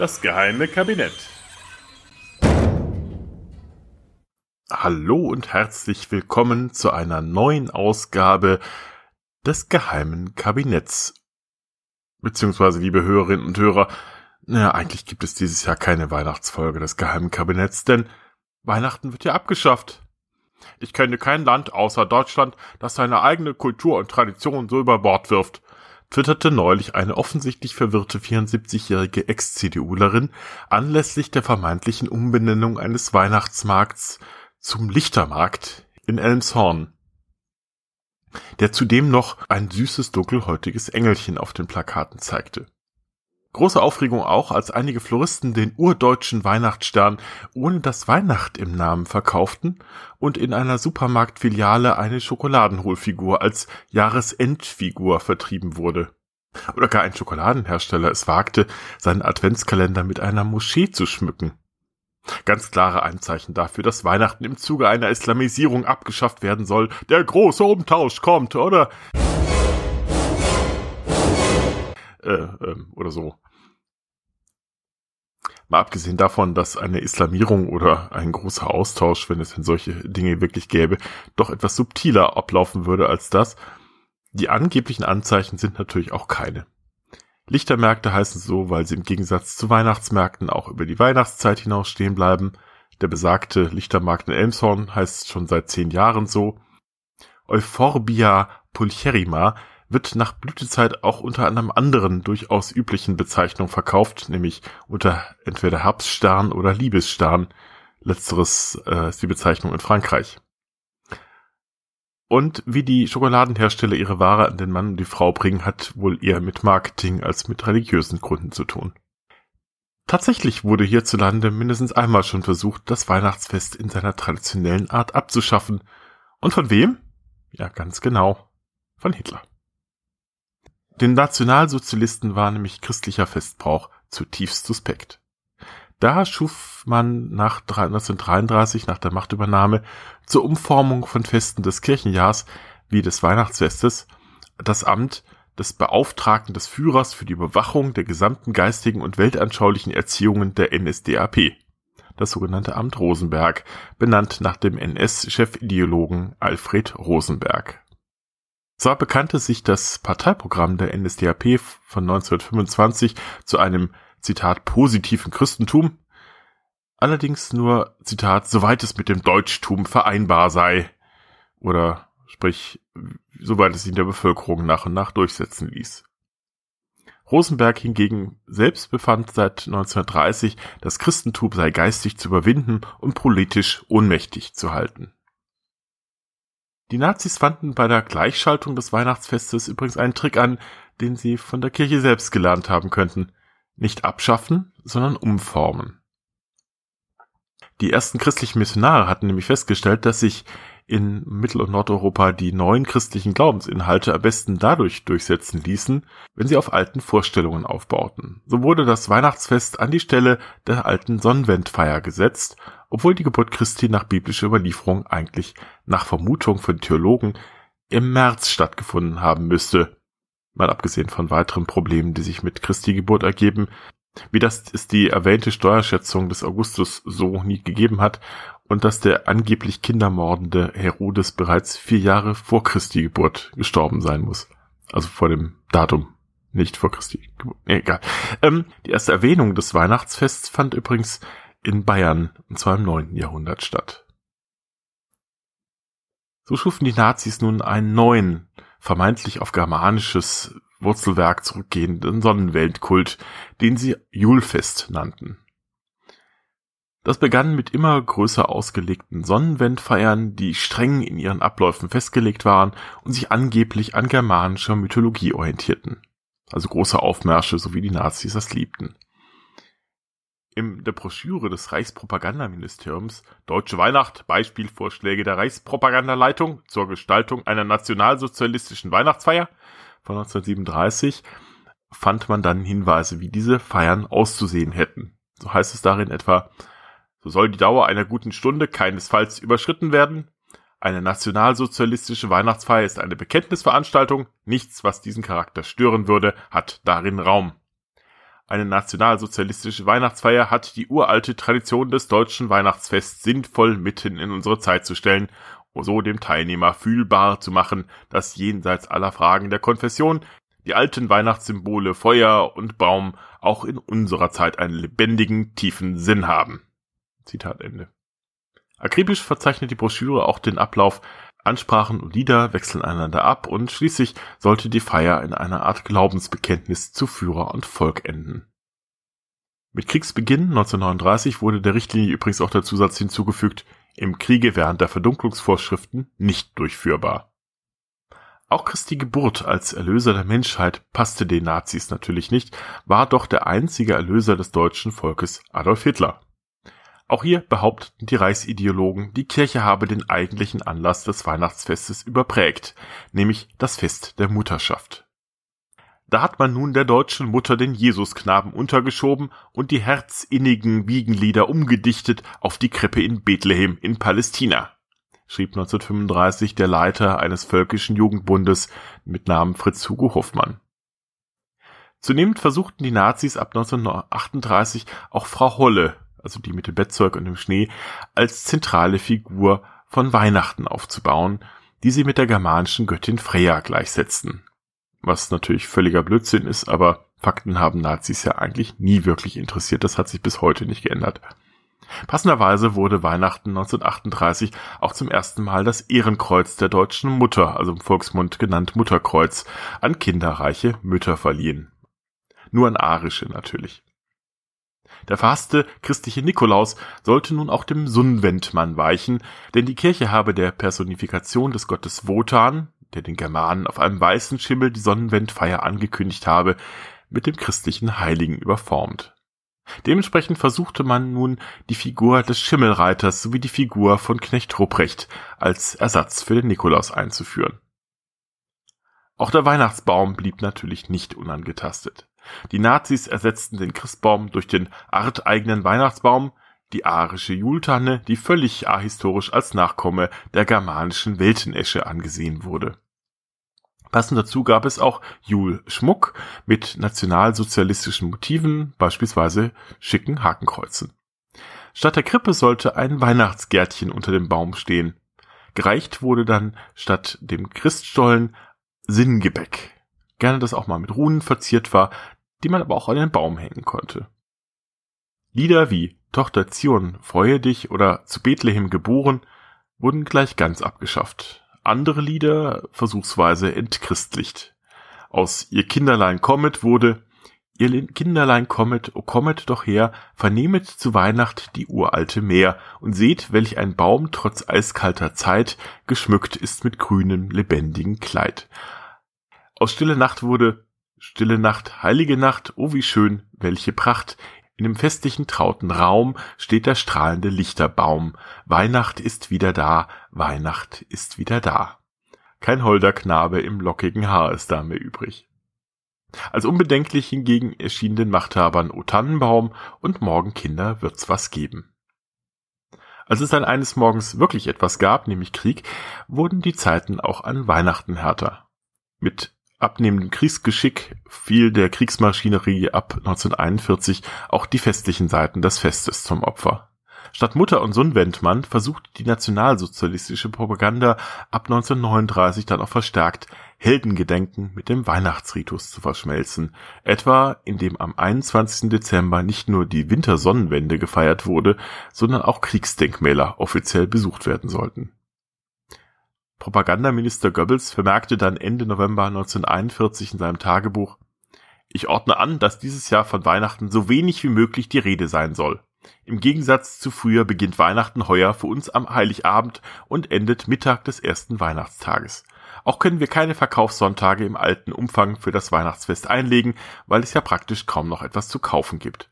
Das geheime Kabinett. Hallo und herzlich willkommen zu einer neuen Ausgabe des geheimen Kabinetts. Beziehungsweise, liebe Hörerinnen und Hörer, naja, eigentlich gibt es dieses Jahr keine Weihnachtsfolge des geheimen Kabinetts, denn Weihnachten wird ja abgeschafft. Ich kenne kein Land außer Deutschland, das seine eigene Kultur und Tradition so über Bord wirft, twitterte neulich eine offensichtlich verwirrte 74-jährige Ex-CDUlerin anlässlich der vermeintlichen Umbenennung eines Weihnachtsmarkts zum Lichtermarkt in Elmshorn, der zudem noch ein süßes dunkelhäutiges Engelchen auf den Plakaten zeigte. Große Aufregung auch, als einige Floristen den urdeutschen Weihnachtsstern ohne das Weihnacht im Namen verkauften und in einer Supermarktfiliale eine Schokoladenholfigur als Jahresendfigur vertrieben wurde. Oder gar ein Schokoladenhersteller es wagte, seinen Adventskalender mit einer Moschee zu schmücken. Ganz klare Anzeichen dafür, dass Weihnachten im Zuge einer Islamisierung abgeschafft werden soll. Der große Umtausch kommt, oder? Äh, äh, oder so. Mal abgesehen davon, dass eine Islamierung oder ein großer Austausch, wenn es denn solche Dinge wirklich gäbe, doch etwas subtiler ablaufen würde als das. Die angeblichen Anzeichen sind natürlich auch keine. Lichtermärkte heißen so, weil sie im Gegensatz zu Weihnachtsmärkten auch über die Weihnachtszeit hinaus stehen bleiben. Der besagte Lichtermarkt in Elmshorn heißt schon seit zehn Jahren so. Euphorbia pulcherrima wird nach Blütezeit auch unter einem anderen durchaus üblichen Bezeichnung verkauft, nämlich unter entweder Herbststern oder Liebesstern. Letzteres äh, ist die Bezeichnung in Frankreich. Und wie die Schokoladenhersteller ihre Ware an den Mann und die Frau bringen, hat wohl eher mit Marketing als mit religiösen Gründen zu tun. Tatsächlich wurde hierzulande mindestens einmal schon versucht, das Weihnachtsfest in seiner traditionellen Art abzuschaffen. Und von wem? Ja, ganz genau. Von Hitler. Den Nationalsozialisten war nämlich christlicher Festbrauch zutiefst suspekt. Da schuf man nach 1933, nach der Machtübernahme, zur Umformung von Festen des Kirchenjahrs wie des Weihnachtsfestes das Amt des Beauftragten des Führers für die Überwachung der gesamten geistigen und weltanschaulichen Erziehungen der NSDAP, das sogenannte Amt Rosenberg, benannt nach dem NS-Chefideologen Alfred Rosenberg. Zwar bekannte sich das Parteiprogramm der NSDAP von 1925 zu einem Zitat positiven Christentum, allerdings nur Zitat soweit es mit dem Deutschtum vereinbar sei oder sprich soweit es ihn der Bevölkerung nach und nach durchsetzen ließ. Rosenberg hingegen selbst befand seit 1930, das Christentum sei geistig zu überwinden und politisch ohnmächtig zu halten. Die Nazis fanden bei der Gleichschaltung des Weihnachtsfestes übrigens einen Trick an, den sie von der Kirche selbst gelernt haben könnten. Nicht abschaffen, sondern umformen. Die ersten christlichen Missionare hatten nämlich festgestellt, dass sich in Mittel- und Nordeuropa die neuen christlichen Glaubensinhalte am besten dadurch durchsetzen ließen, wenn sie auf alten Vorstellungen aufbauten. So wurde das Weihnachtsfest an die Stelle der alten Sonnenwendfeier gesetzt, obwohl die Geburt Christi nach biblischer Überlieferung eigentlich nach Vermutung von Theologen im März stattgefunden haben müsste. Mal abgesehen von weiteren Problemen, die sich mit Christi Geburt ergeben, wie das es die erwähnte Steuerschätzung des Augustus so nie gegeben hat und dass der angeblich kindermordende Herodes bereits vier Jahre vor Christi Geburt gestorben sein muss. Also vor dem Datum, nicht vor Christi Geburt. Egal. Ähm, die erste Erwähnung des Weihnachtsfests fand übrigens in Bayern, und zwar im neunten Jahrhundert statt. So schufen die Nazis nun einen neuen, vermeintlich auf germanisches Wurzelwerk zurückgehenden Sonnenweltkult, den sie Julfest nannten. Das begann mit immer größer ausgelegten Sonnenwendfeiern, die streng in ihren Abläufen festgelegt waren und sich angeblich an germanischer Mythologie orientierten. Also große Aufmärsche, so wie die Nazis das liebten. In der Broschüre des Reichspropagandaministeriums Deutsche Weihnacht Beispielvorschläge der Reichspropagandaleitung zur Gestaltung einer nationalsozialistischen Weihnachtsfeier von 1937 fand man dann Hinweise, wie diese Feiern auszusehen hätten. So heißt es darin etwa, so soll die Dauer einer guten Stunde keinesfalls überschritten werden. Eine nationalsozialistische Weihnachtsfeier ist eine Bekenntnisveranstaltung. Nichts, was diesen Charakter stören würde, hat darin Raum. Eine nationalsozialistische Weihnachtsfeier hat die uralte Tradition des deutschen Weihnachtsfests sinnvoll mitten in unsere Zeit zu stellen, so dem Teilnehmer fühlbar zu machen, dass jenseits aller Fragen der Konfession die alten Weihnachtssymbole Feuer und Baum auch in unserer Zeit einen lebendigen, tiefen Sinn haben. Zitat Ende. Akribisch verzeichnet die Broschüre auch den Ablauf Ansprachen und Lieder wechseln einander ab und schließlich sollte die Feier in einer Art Glaubensbekenntnis zu Führer und Volk enden. Mit Kriegsbeginn 1939 wurde der Richtlinie übrigens auch der Zusatz hinzugefügt, im Kriege während der Verdunklungsvorschriften nicht durchführbar. Auch Christi Geburt als Erlöser der Menschheit passte den Nazis natürlich nicht, war doch der einzige Erlöser des deutschen Volkes Adolf Hitler. Auch hier behaupteten die Reichsideologen, die Kirche habe den eigentlichen Anlass des Weihnachtsfestes überprägt, nämlich das Fest der Mutterschaft. Da hat man nun der deutschen Mutter den Jesusknaben untergeschoben und die herzinnigen Wiegenlieder umgedichtet auf die Krippe in Bethlehem in Palästina, schrieb 1935 der Leiter eines völkischen Jugendbundes mit Namen Fritz Hugo Hoffmann. Zunehmend versuchten die Nazis ab 1938 auch Frau Holle also die mit dem Bettzeug und dem Schnee, als zentrale Figur von Weihnachten aufzubauen, die sie mit der germanischen Göttin Freya gleichsetzten. Was natürlich völliger Blödsinn ist, aber Fakten haben Nazis ja eigentlich nie wirklich interessiert, das hat sich bis heute nicht geändert. Passenderweise wurde Weihnachten 1938 auch zum ersten Mal das Ehrenkreuz der deutschen Mutter, also im Volksmund genannt Mutterkreuz, an kinderreiche Mütter verliehen. Nur an arische natürlich. Der verhasste christliche Nikolaus sollte nun auch dem Sonnenwendmann weichen, denn die Kirche habe der Personifikation des Gottes Wotan, der den Germanen auf einem weißen Schimmel die Sonnenwendfeier angekündigt habe, mit dem christlichen Heiligen überformt. Dementsprechend versuchte man nun die Figur des Schimmelreiters sowie die Figur von Knecht Ruprecht als Ersatz für den Nikolaus einzuführen. Auch der Weihnachtsbaum blieb natürlich nicht unangetastet. Die Nazis ersetzten den Christbaum durch den arteigenen Weihnachtsbaum, die arische Jultanne, die völlig ahistorisch als Nachkomme der germanischen Weltenesche angesehen wurde. Passend dazu gab es auch Julschmuck mit nationalsozialistischen Motiven, beispielsweise schicken Hakenkreuzen. Statt der Krippe sollte ein Weihnachtsgärtchen unter dem Baum stehen. Gereicht wurde dann statt dem Christstollen Sinngebäck gerne das auch mal mit Runen verziert war, die man aber auch an den Baum hängen konnte. Lieder wie Tochter Zion, freue dich oder zu Bethlehem geboren wurden gleich ganz abgeschafft. Andere Lieder versuchsweise entchristlicht. Aus Ihr Kinderlein kommet wurde Ihr Kinderlein kommet, o kommet doch her, vernehmet zu Weihnacht die uralte Meer und seht, welch ein Baum trotz eiskalter Zeit geschmückt ist mit grünem, lebendigen Kleid. Aus Stille Nacht wurde Stille Nacht, heilige Nacht, oh wie schön, welche Pracht. In dem festlichen trauten Raum steht der strahlende Lichterbaum. Weihnacht ist wieder da, Weihnacht ist wieder da. Kein holder Knabe im lockigen Haar ist da mehr übrig. Als unbedenklich hingegen erschien den Machthabern O Tannenbaum und morgen Kinder wird's was geben. Als es dann eines Morgens wirklich etwas gab, nämlich Krieg, wurden die Zeiten auch an Weihnachten härter. Mit abnehmendem Kriegsgeschick fiel der Kriegsmaschinerie ab 1941 auch die festlichen Seiten des Festes zum Opfer. Statt Mutter und Sohn Wendmann versuchte die nationalsozialistische Propaganda ab 1939 dann auch verstärkt Heldengedenken mit dem Weihnachtsritus zu verschmelzen, etwa indem am 21. Dezember nicht nur die Wintersonnenwende gefeiert wurde, sondern auch Kriegsdenkmäler offiziell besucht werden sollten Propagandaminister Goebbels vermerkte dann Ende November 1941 in seinem Tagebuch, ich ordne an, dass dieses Jahr von Weihnachten so wenig wie möglich die Rede sein soll. Im Gegensatz zu früher beginnt Weihnachten heuer für uns am Heiligabend und endet Mittag des ersten Weihnachtstages. Auch können wir keine Verkaufssonntage im alten Umfang für das Weihnachtsfest einlegen, weil es ja praktisch kaum noch etwas zu kaufen gibt.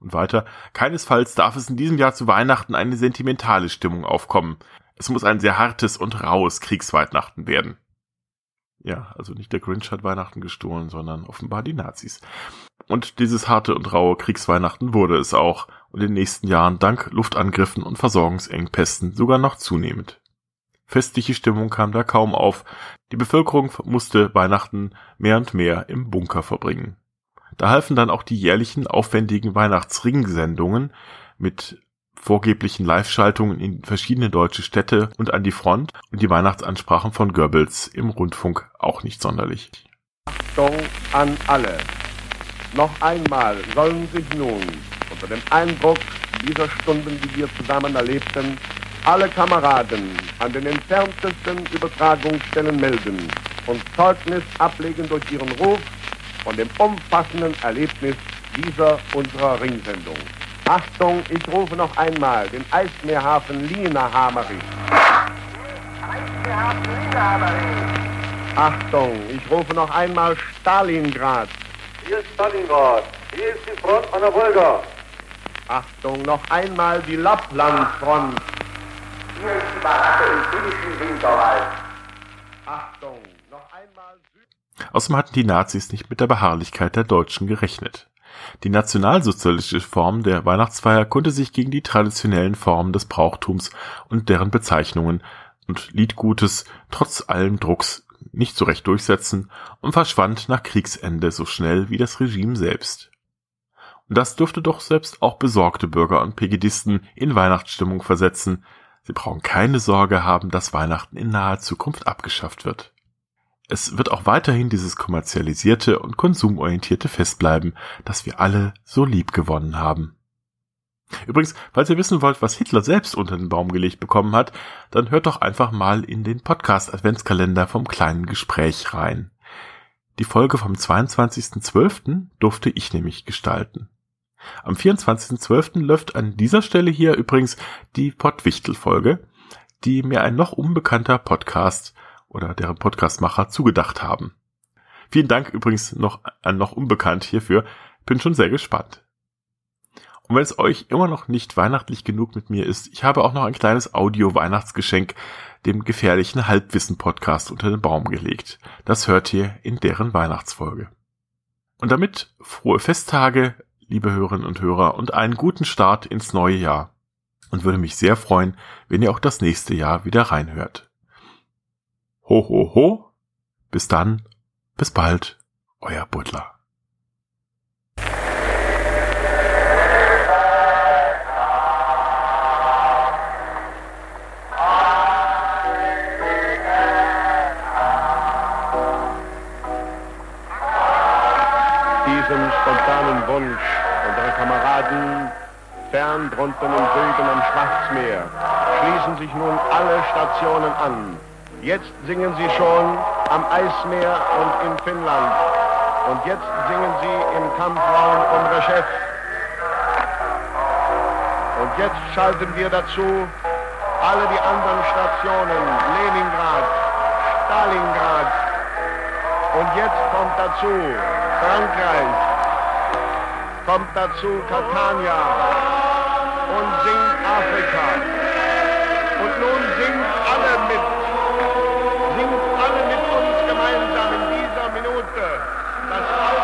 Und weiter, keinesfalls darf es in diesem Jahr zu Weihnachten eine sentimentale Stimmung aufkommen. Es muss ein sehr hartes und raues Kriegsweihnachten werden. Ja, also nicht der Grinch hat Weihnachten gestohlen, sondern offenbar die Nazis. Und dieses harte und raue Kriegsweihnachten wurde es auch und in den nächsten Jahren dank Luftangriffen und Versorgungsengpässen sogar noch zunehmend. Festliche Stimmung kam da kaum auf. Die Bevölkerung musste Weihnachten mehr und mehr im Bunker verbringen. Da halfen dann auch die jährlichen aufwendigen Weihnachtsring-Sendungen mit vorgeblichen Live-Schaltungen in verschiedene deutsche Städte und an die Front und die Weihnachtsansprachen von Goebbels im Rundfunk auch nicht sonderlich. Achtung an alle. Noch einmal sollen sich nun unter dem Eindruck dieser Stunden, die wir zusammen erlebten, alle Kameraden an den entferntesten Übertragungsstellen melden und Zeugnis ablegen durch ihren Ruf von dem umfassenden Erlebnis dieser unserer Ringsendung. Achtung, ich rufe noch einmal den Eismeerhafen Lina-Hamerich. Eismeerhafen Lina-Hamerich. Achtung, ich rufe noch einmal Stalingrad. Hier ist Stalingrad. Hier ist die Front an der Wolga. Achtung, noch einmal die Lapplandfront. Hier ist die Baracke im finnischen Winterwald. Achtung, noch einmal Süd. Außerdem hatten die Nazis nicht mit der Beharrlichkeit der Deutschen gerechnet. Die nationalsozialistische Form der Weihnachtsfeier konnte sich gegen die traditionellen Formen des Brauchtums und deren Bezeichnungen und Liedgutes trotz allen Drucks nicht so recht durchsetzen und verschwand nach Kriegsende so schnell wie das Regime selbst. Und das dürfte doch selbst auch besorgte Bürger und Pegidisten in Weihnachtsstimmung versetzen. Sie brauchen keine Sorge haben, dass Weihnachten in naher Zukunft abgeschafft wird. Es wird auch weiterhin dieses kommerzialisierte und konsumorientierte Fest bleiben, das wir alle so lieb gewonnen haben. Übrigens, falls ihr wissen wollt, was Hitler selbst unter den Baum gelegt bekommen hat, dann hört doch einfach mal in den Podcast Adventskalender vom kleinen Gespräch rein. Die Folge vom 22.12. durfte ich nämlich gestalten. Am 24.12. läuft an dieser Stelle hier übrigens die Pottwichtel-Folge, die mir ein noch unbekannter Podcast oder deren Podcastmacher zugedacht haben. Vielen Dank übrigens noch an noch unbekannt hierfür. Bin schon sehr gespannt. Und wenn es euch immer noch nicht weihnachtlich genug mit mir ist, ich habe auch noch ein kleines Audio-Weihnachtsgeschenk dem gefährlichen Halbwissen-Podcast unter den Baum gelegt. Das hört ihr in deren Weihnachtsfolge. Und damit frohe Festtage, liebe Hörerinnen und Hörer, und einen guten Start ins neue Jahr. Und würde mich sehr freuen, wenn ihr auch das nächste Jahr wieder reinhört. Ho, ho, ho. Bis dann. Bis bald. Euer Butler. Und jetzt singen sie im Kampfraum um Rechef. Und jetzt schalten wir dazu alle die anderen Stationen. Leningrad, Stalingrad. Und jetzt kommt dazu Frankreich. Kommt dazu Catania und singt Afrika. Und nun singt alle mit. Das alte